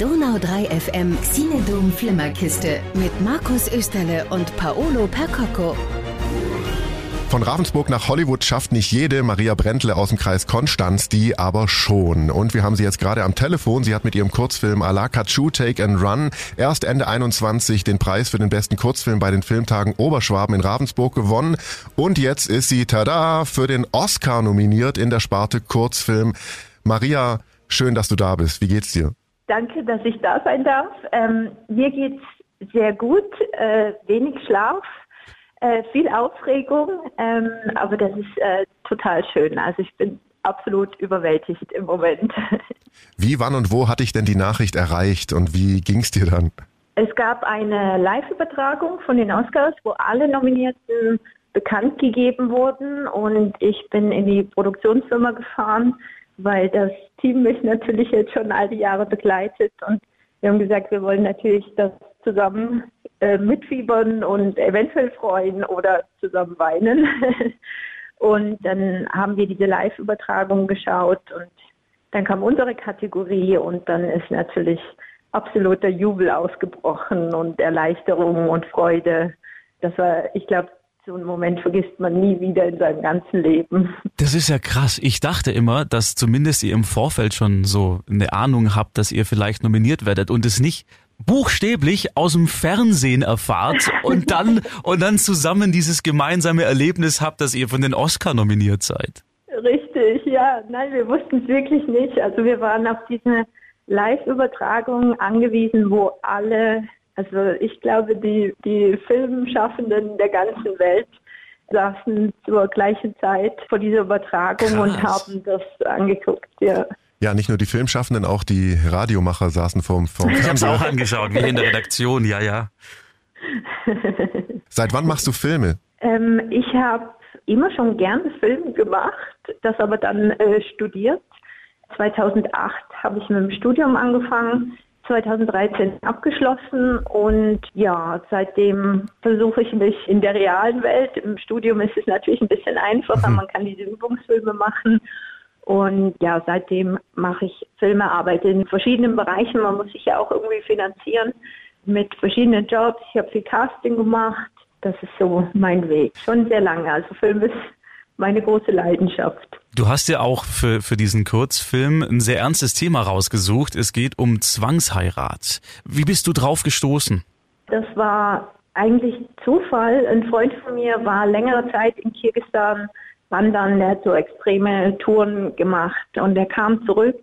Donau 3 FM Xinedom Flimmerkiste mit Markus Österle und Paolo Percocco. Von Ravensburg nach Hollywood schafft nicht jede Maria Brentle aus dem Kreis Konstanz, die aber schon. Und wir haben sie jetzt gerade am Telefon. Sie hat mit ihrem Kurzfilm Ala Kachu Take and Run erst Ende 21 den Preis für den besten Kurzfilm bei den Filmtagen Oberschwaben in Ravensburg gewonnen. Und jetzt ist sie, tada, für den Oscar nominiert in der Sparte Kurzfilm. Maria, schön, dass du da bist. Wie geht's dir? Danke, dass ich da sein darf. Ähm, mir geht's sehr gut, äh, wenig Schlaf äh, viel Aufregung, ähm, aber das ist äh, total schön. Also ich bin absolut überwältigt im Moment. Wie, wann und wo hat dich denn die Nachricht erreicht und wie ging es dir dann? Es gab eine Live-Übertragung von den Oscars, wo alle Nominierten bekannt gegeben wurden und ich bin in die Produktionsfirma gefahren, weil das Team mich natürlich jetzt schon all die Jahre begleitet und wir haben gesagt, wir wollen natürlich das zusammen äh, mitfiebern und eventuell freuen oder zusammen weinen. und dann haben wir diese Live-Übertragung geschaut und dann kam unsere Kategorie und dann ist natürlich absoluter Jubel ausgebrochen und Erleichterung und Freude. Das war, ich glaube, so einen Moment vergisst man nie wieder in seinem ganzen Leben. Das ist ja krass. Ich dachte immer, dass zumindest ihr im Vorfeld schon so eine Ahnung habt, dass ihr vielleicht nominiert werdet und es nicht buchstäblich aus dem Fernsehen erfahrt und dann und dann zusammen dieses gemeinsame Erlebnis habt, dass ihr von den Oscar nominiert seid. Richtig, ja. Nein, wir wussten es wirklich nicht. Also wir waren auf diese Live-Übertragung angewiesen, wo alle, also ich glaube, die, die Filmschaffenden der ganzen Welt saßen zur gleichen Zeit vor dieser Übertragung Krass. und haben das angeguckt, ja. Ja, nicht nur die Filmschaffenden, auch die Radiomacher saßen vorm, vorm Ich habe es auch angeschaut, wie in der Redaktion, ja, ja. Seit wann machst du Filme? Ähm, ich habe immer schon gerne Filme gemacht, das aber dann äh, studiert. 2008 habe ich mit dem Studium angefangen, 2013 abgeschlossen und ja, seitdem versuche ich mich in der realen Welt. Im Studium ist es natürlich ein bisschen einfacher, mhm. man kann diese Übungsfilme machen und ja, seitdem mache ich Filme, arbeite in verschiedenen Bereichen. Man muss sich ja auch irgendwie finanzieren mit verschiedenen Jobs. Ich habe viel Casting gemacht. Das ist so mein Weg. Schon sehr lange. Also Film ist meine große Leidenschaft. Du hast ja auch für, für diesen Kurzfilm ein sehr ernstes Thema rausgesucht. Es geht um Zwangsheirat. Wie bist du drauf gestoßen? Das war eigentlich Zufall. Ein Freund von mir war längere Zeit in Kirgisistan Wandern, der hat so extreme Touren gemacht und er kam zurück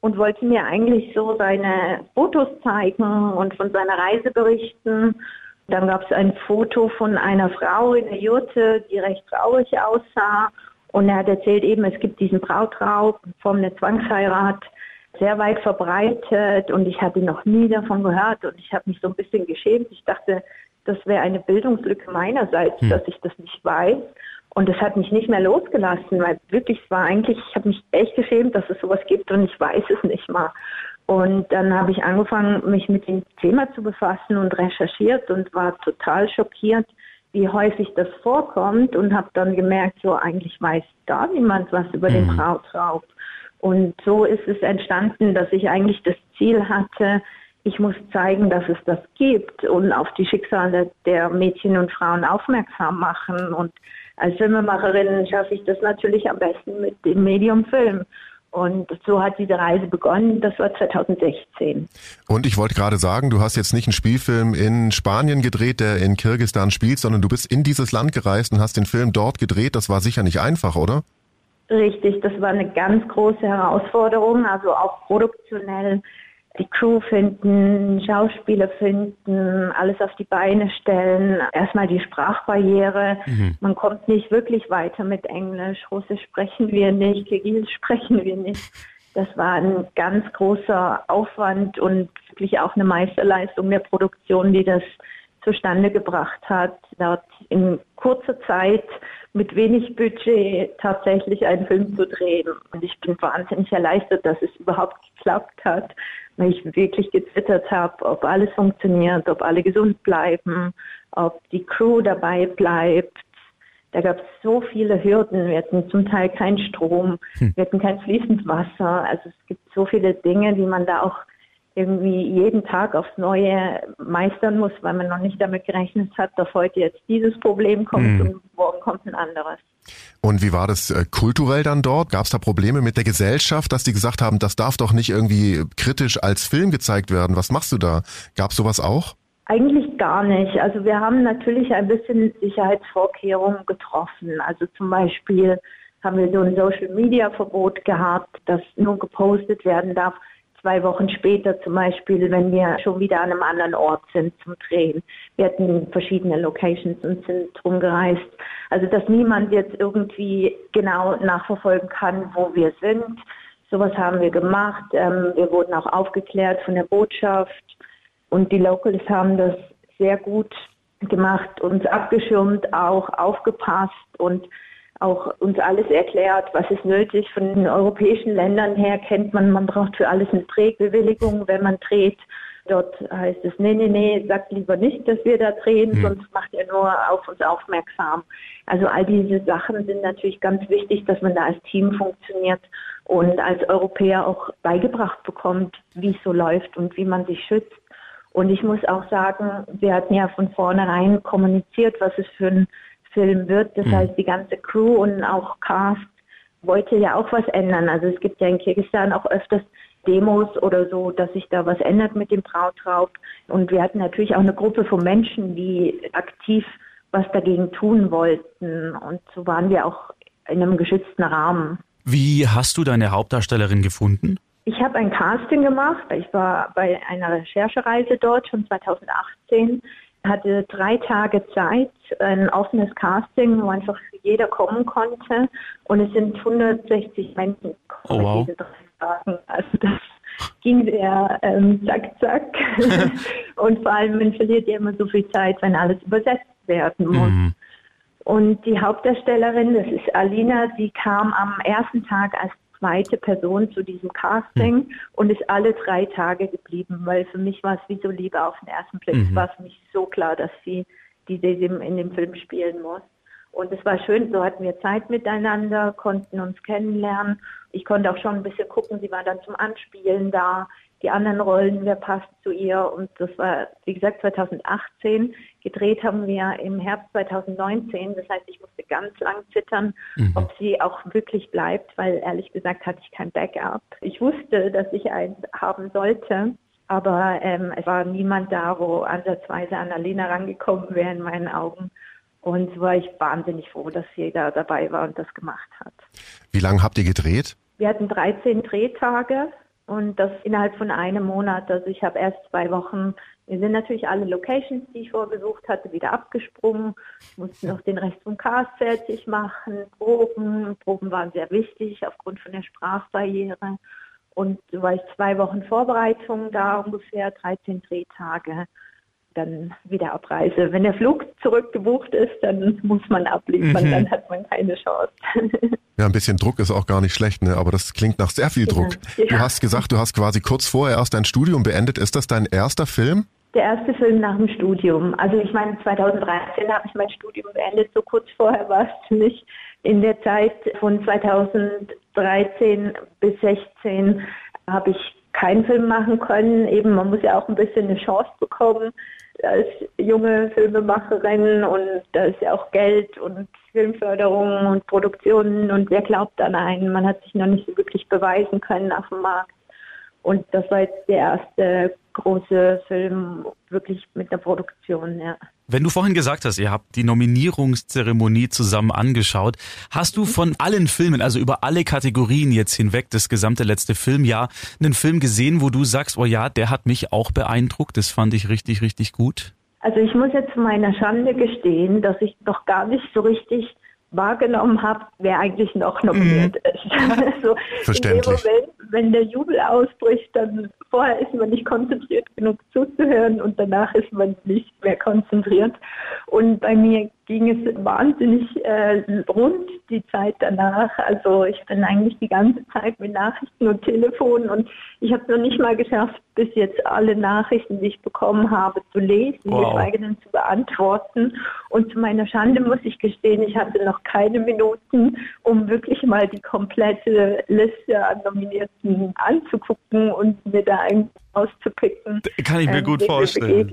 und wollte mir eigentlich so seine Fotos zeigen und von seiner Reise berichten. Dann gab es ein Foto von einer Frau in der Jurte, die recht traurig aussah. Und er hat erzählt eben, es gibt diesen Brautraub von der Zwangsheirat, sehr weit verbreitet und ich hatte noch nie davon gehört und ich habe mich so ein bisschen geschämt. Ich dachte, das wäre eine Bildungslücke meinerseits, hm. dass ich das nicht weiß. Und es hat mich nicht mehr losgelassen, weil wirklich es war eigentlich, ich habe mich echt geschämt, dass es sowas gibt und ich weiß es nicht mal. Und dann habe ich angefangen, mich mit dem Thema zu befassen und recherchiert und war total schockiert, wie häufig das vorkommt und habe dann gemerkt, so eigentlich weiß da niemand was über mhm. den Brautraub. Und so ist es entstanden, dass ich eigentlich das Ziel hatte, ich muss zeigen, dass es das gibt und auf die Schicksale der Mädchen und Frauen aufmerksam machen. Und als Filmemacherin schaffe ich das natürlich am besten mit dem Medium Film. Und so hat diese Reise begonnen. Das war 2016. Und ich wollte gerade sagen, du hast jetzt nicht einen Spielfilm in Spanien gedreht, der in Kirgisistan spielt, sondern du bist in dieses Land gereist und hast den Film dort gedreht. Das war sicher nicht einfach, oder? Richtig, das war eine ganz große Herausforderung, also auch produktionell die Crew finden, Schauspieler finden, alles auf die Beine stellen. Erstmal die Sprachbarriere. Mhm. Man kommt nicht wirklich weiter mit Englisch. Russisch sprechen wir nicht, Kirgisisch sprechen wir nicht. Das war ein ganz großer Aufwand und wirklich auch eine Meisterleistung der Produktion, die das zustande gebracht hat, dort in kurzer Zeit mit wenig Budget tatsächlich einen Film zu drehen. Und ich bin wahnsinnig erleichtert, dass es überhaupt geklappt hat, weil ich wirklich gezittert habe, ob alles funktioniert, ob alle gesund bleiben, ob die Crew dabei bleibt. Da gab es so viele Hürden. Wir hatten zum Teil keinen Strom, hm. wir hatten kein fließendes Wasser. Also es gibt so viele Dinge, die man da auch irgendwie jeden Tag aufs Neue meistern muss, weil man noch nicht damit gerechnet hat, dass heute jetzt dieses Problem kommt mhm. und morgen kommt ein anderes. Und wie war das äh, kulturell dann dort? Gab es da Probleme mit der Gesellschaft, dass die gesagt haben, das darf doch nicht irgendwie kritisch als Film gezeigt werden? Was machst du da? Gab es sowas auch? Eigentlich gar nicht. Also wir haben natürlich ein bisschen Sicherheitsvorkehrungen getroffen. Also zum Beispiel haben wir so ein Social-Media-Verbot gehabt, das nur gepostet werden darf zwei Wochen später zum Beispiel, wenn wir schon wieder an einem anderen Ort sind zum Drehen. Wir hatten verschiedene Locations und sind rumgereist. Also dass niemand jetzt irgendwie genau nachverfolgen kann, wo wir sind. Sowas haben wir gemacht. Ähm, wir wurden auch aufgeklärt von der Botschaft und die Locals haben das sehr gut gemacht, uns abgeschirmt, auch aufgepasst und auch uns alles erklärt, was ist nötig. Von den europäischen Ländern her kennt man, man braucht für alles eine Drehbewilligung, wenn man dreht. Dort heißt es, nee, nee, nee, sagt lieber nicht, dass wir da drehen, hm. sonst macht ihr nur auf uns aufmerksam. Also all diese Sachen sind natürlich ganz wichtig, dass man da als Team funktioniert und als Europäer auch beigebracht bekommt, wie es so läuft und wie man sich schützt. Und ich muss auch sagen, wir hatten ja von vornherein kommuniziert, was es für ein Film wird. Das mhm. heißt, die ganze Crew und auch Cast wollte ja auch was ändern. Also es gibt ja in Kirgisistan auch öfters Demos oder so, dass sich da was ändert mit dem Brautraub. Und wir hatten natürlich auch eine Gruppe von Menschen, die aktiv was dagegen tun wollten. Und so waren wir auch in einem geschützten Rahmen. Wie hast du deine Hauptdarstellerin gefunden? Ich habe ein Casting gemacht. Ich war bei einer Recherchereise dort schon 2018 hatte drei Tage Zeit, ein offenes Casting, wo einfach jeder kommen konnte. Und es sind 160 Menschen oh, wow. diese drei Tagen. Also das ging sehr ähm, zack, zack. und vor allem, man verliert ja immer so viel Zeit, wenn alles übersetzt werden muss. Mhm. Und die Hauptdarstellerin, das ist Alina, die kam am ersten Tag als zweite Person zu diesem Casting mhm. und ist alle drei Tage geblieben, weil für mich war es wie so Liebe auf den ersten Blick. Mhm. Es war für mich so klar, dass sie diese in dem Film spielen muss. Und es war schön, so hatten wir Zeit miteinander, konnten uns kennenlernen. Ich konnte auch schon ein bisschen gucken, sie war dann zum Anspielen da die anderen Rollen, wer passt zu ihr. Und das war, wie gesagt, 2018. Gedreht haben wir im Herbst 2019. Das heißt, ich musste ganz lang zittern, mhm. ob sie auch wirklich bleibt, weil ehrlich gesagt hatte ich kein Backup. Ich wusste, dass ich eins haben sollte. Aber ähm, es war niemand da, wo ansatzweise Annalena rangekommen wäre in meinen Augen. Und so war ich wahnsinnig froh, dass sie da dabei war und das gemacht hat. Wie lange habt ihr gedreht? Wir hatten 13 Drehtage und das innerhalb von einem Monat. Also ich habe erst zwei Wochen, wir sind natürlich alle Locations, die ich vorgesucht hatte, wieder abgesprungen, mussten noch den Rest vom Cast fertig machen, Proben. Proben waren sehr wichtig aufgrund von der Sprachbarriere. Und so war ich zwei Wochen Vorbereitung da, ungefähr 13 Drehtage dann wieder Abreise. Wenn der Flug zurückgebucht ist, dann muss man abliefern, mhm. dann hat man keine Chance. Ja, ein bisschen Druck ist auch gar nicht schlecht, ne? aber das klingt nach sehr viel Druck. Ja. Du hast gesagt, du hast quasi kurz vorher erst dein Studium beendet. Ist das dein erster Film? Der erste Film nach dem Studium. Also ich meine, 2013 habe ich mein Studium beendet, so kurz vorher war es mich. In der Zeit von 2013 bis 2016 habe ich keinen Film machen können. Eben, man muss ja auch ein bisschen eine Chance bekommen als junge Filmemacherin und da ist ja auch Geld und Filmförderung und Produktionen und wer glaubt an einen? Man hat sich noch nicht so wirklich beweisen können auf dem Markt. Und das war jetzt der erste große Film wirklich mit der Produktion, ja. Wenn du vorhin gesagt hast, ihr habt die Nominierungszeremonie zusammen angeschaut, hast du von allen Filmen, also über alle Kategorien jetzt hinweg, das gesamte letzte Filmjahr, einen Film gesehen, wo du sagst, oh ja, der hat mich auch beeindruckt, das fand ich richtig, richtig gut? Also ich muss jetzt zu meiner Schande gestehen, dass ich noch gar nicht so richtig wahrgenommen habe, wer eigentlich noch nominiert mhm. ist. also Verständlich. Moment, wenn der Jubel ausbricht, dann vorher ist man nicht konzentriert genug zuzuhören und danach ist man nicht mehr konzentriert. Und bei mir ging es wahnsinnig äh, rund die Zeit danach. Also ich bin eigentlich die ganze Zeit mit Nachrichten und Telefon und ich habe noch nicht mal geschafft, bis jetzt alle Nachrichten, die ich bekommen habe, zu lesen, wow. geschweige denn zu beantworten. Und zu meiner Schande muss ich gestehen, ich hatte noch keine Minuten, um wirklich mal die komplette Liste an Nominierten anzugucken und mir da einen auszupicken. Kann ich mir ähm, gut vorstellen.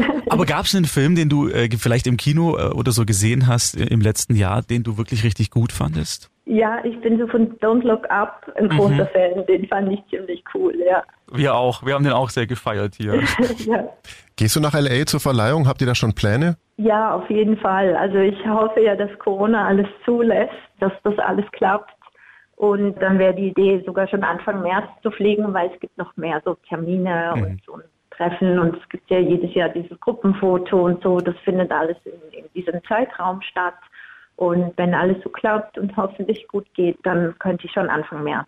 Aber gab es einen Film, den du äh, vielleicht im Kino äh, oder so gesehen hast äh, im letzten Jahr, den du wirklich richtig gut fandest? Ja, ich bin so von Don't Look Up ein großer mhm. Fan. Den fand ich ziemlich cool, ja. Wir auch. Wir haben den auch sehr gefeiert hier. ja. Gehst du nach LA zur Verleihung? Habt ihr da schon Pläne? Ja, auf jeden Fall. Also ich hoffe ja, dass Corona alles zulässt, dass das alles klappt. Und dann wäre die Idee sogar schon Anfang März zu fliegen, weil es gibt noch mehr so Termine mhm. und so ein Treffen und es gibt ja jedes Jahr dieses Gruppenfoto und so. Das findet alles in, in diesem Zeitraum statt. Und wenn alles so klappt und hoffentlich gut geht, dann könnte ich schon Anfang März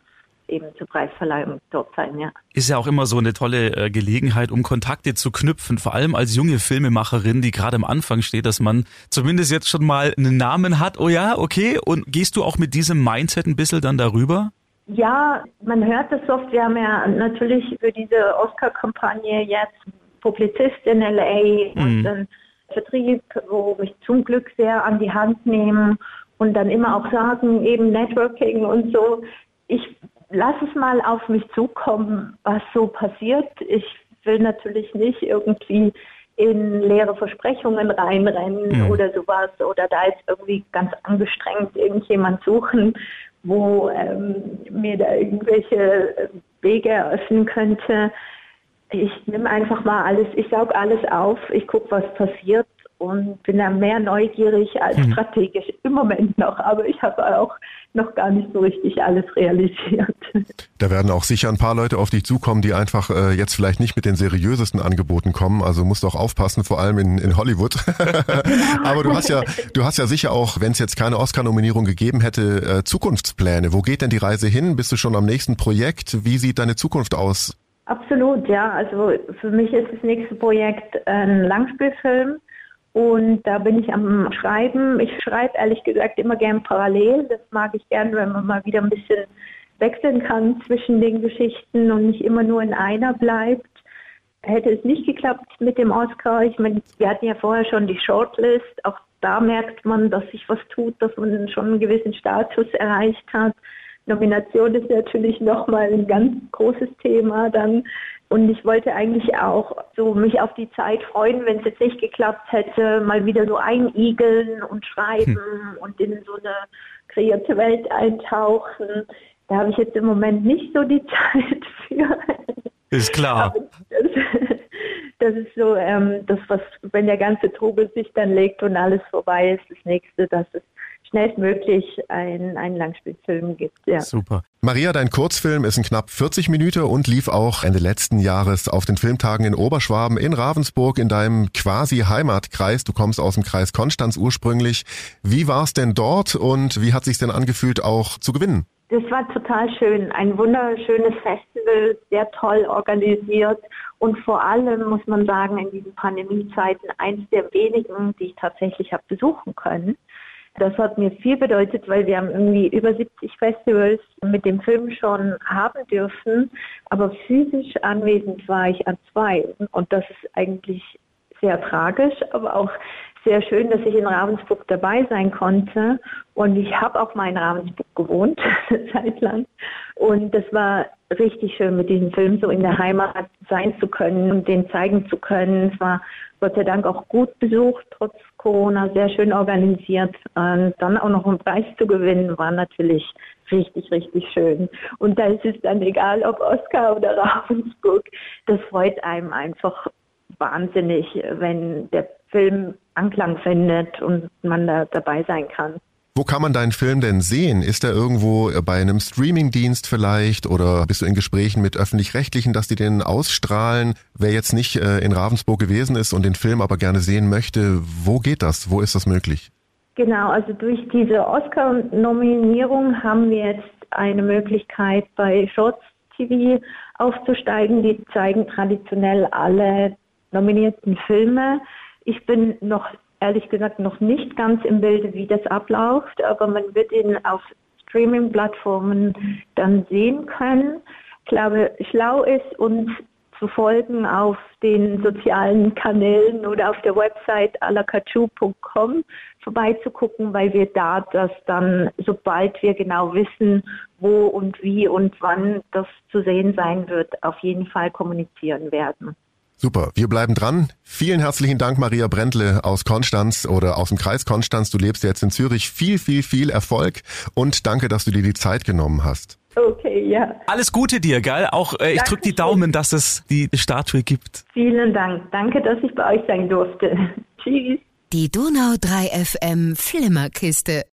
eben zur Preisverleihung dort sein, ja. Ist ja auch immer so eine tolle äh, Gelegenheit, um Kontakte zu knüpfen, vor allem als junge Filmemacherin, die gerade am Anfang steht, dass man zumindest jetzt schon mal einen Namen hat. Oh ja, okay. Und gehst du auch mit diesem Mindset ein bisschen dann darüber? Ja, man hört das oft. Wir haben ja natürlich für diese Oscar-Kampagne jetzt Publizist in LA mhm. und dann Vertrieb, wo mich zum Glück sehr an die Hand nehmen und dann immer auch sagen, eben Networking und so. Ich lasse es mal auf mich zukommen, was so passiert. Ich will natürlich nicht irgendwie in leere Versprechungen reinrennen mhm. oder sowas oder da jetzt irgendwie ganz angestrengt irgendjemand suchen, wo ähm, mir da irgendwelche Wege eröffnen könnte ich nehme einfach mal alles, ich saug alles auf, ich gucke, was passiert und bin da mehr neugierig als mhm. strategisch im Moment noch. Aber ich habe auch noch gar nicht so richtig alles realisiert. Da werden auch sicher ein paar Leute auf dich zukommen, die einfach äh, jetzt vielleicht nicht mit den seriösesten Angeboten kommen. Also musst du auch aufpassen, vor allem in, in Hollywood. Aber du hast ja, du hast ja sicher auch, wenn es jetzt keine Oscar-Nominierung gegeben hätte, äh, Zukunftspläne. Wo geht denn die Reise hin? Bist du schon am nächsten Projekt? Wie sieht deine Zukunft aus? Absolut, ja. Also für mich ist das nächste Projekt ein Langspielfilm und da bin ich am Schreiben. Ich schreibe ehrlich gesagt immer gern parallel. Das mag ich gern, wenn man mal wieder ein bisschen wechseln kann zwischen den Geschichten und nicht immer nur in einer bleibt. Hätte es nicht geklappt mit dem Oscar, ich meine, wir hatten ja vorher schon die Shortlist, auch da merkt man, dass sich was tut, dass man schon einen gewissen Status erreicht hat. Nomination ist natürlich nochmal ein ganz großes Thema dann. Und ich wollte eigentlich auch so mich auf die Zeit freuen, wenn es jetzt nicht geklappt hätte, mal wieder so einigeln und schreiben hm. und in so eine kreierte Welt eintauchen. Da habe ich jetzt im Moment nicht so die Zeit für. Ist klar. Das, das, ist so, ähm, das, was, wenn der ganze Trubel sich dann legt und alles vorbei ist, das nächste, dass es schnellstmöglich ein, einen Langspielfilm gibt. Ja. Super. Maria, dein Kurzfilm ist in knapp 40 Minuten und lief auch Ende letzten Jahres auf den Filmtagen in Oberschwaben in Ravensburg in deinem quasi Heimatkreis. Du kommst aus dem Kreis Konstanz ursprünglich. Wie war es denn dort und wie hat sich denn angefühlt, auch zu gewinnen? Das war total schön. Ein wunderschönes Festival, sehr toll organisiert und vor allem muss man sagen, in diesen Pandemiezeiten eins der wenigen, die ich tatsächlich habe besuchen können. Das hat mir viel bedeutet, weil wir haben irgendwie über 70 Festivals mit dem Film schon haben dürfen, aber physisch anwesend war ich an zwei. Und das ist eigentlich sehr tragisch, aber auch sehr schön, dass ich in Ravensburg dabei sein konnte. Und ich habe auch mal in Ravensburg gewohnt, eine Zeit lang. Und das war richtig schön, mit diesem Film so in der Heimat sein zu können und den zeigen zu können. Es war Gott sei Dank auch gut besucht, trotz Corona, sehr schön organisiert. Und dann auch noch einen Preis zu gewinnen, war natürlich richtig, richtig schön. Und da ist es dann egal, ob Oscar oder Ravensburg. Das freut einem einfach wahnsinnig, wenn der Film Anklang findet und man da dabei sein kann. Wo kann man deinen Film denn sehen? Ist er irgendwo bei einem Streamingdienst vielleicht oder bist du in Gesprächen mit öffentlich-rechtlichen, dass die den ausstrahlen? Wer jetzt nicht äh, in Ravensburg gewesen ist und den Film aber gerne sehen möchte, wo geht das? Wo ist das möglich? Genau, also durch diese Oscar-Nominierung haben wir jetzt eine Möglichkeit bei Shorts TV aufzusteigen. Die zeigen traditionell alle nominierten Filme. Ich bin noch ehrlich gesagt noch nicht ganz im Bilde, wie das abläuft, aber man wird ihn auf Streaming-Plattformen dann sehen können. Ich glaube, schlau ist uns zu folgen auf den sozialen Kanälen oder auf der Website alakachu.com vorbeizugucken, weil wir da das dann, sobald wir genau wissen, wo und wie und wann das zu sehen sein wird, auf jeden Fall kommunizieren werden. Super, wir bleiben dran. Vielen herzlichen Dank, Maria Brentle aus Konstanz oder aus dem Kreis Konstanz. Du lebst jetzt in Zürich. Viel, viel, viel Erfolg und danke, dass du dir die Zeit genommen hast. Okay, ja. Alles Gute dir, geil. Auch äh, ich drücke die Daumen, dass es die Statue gibt. Vielen Dank. Danke, dass ich bei euch sein durfte. Tschüss. Die Donau 3 FM Flimmerkiste.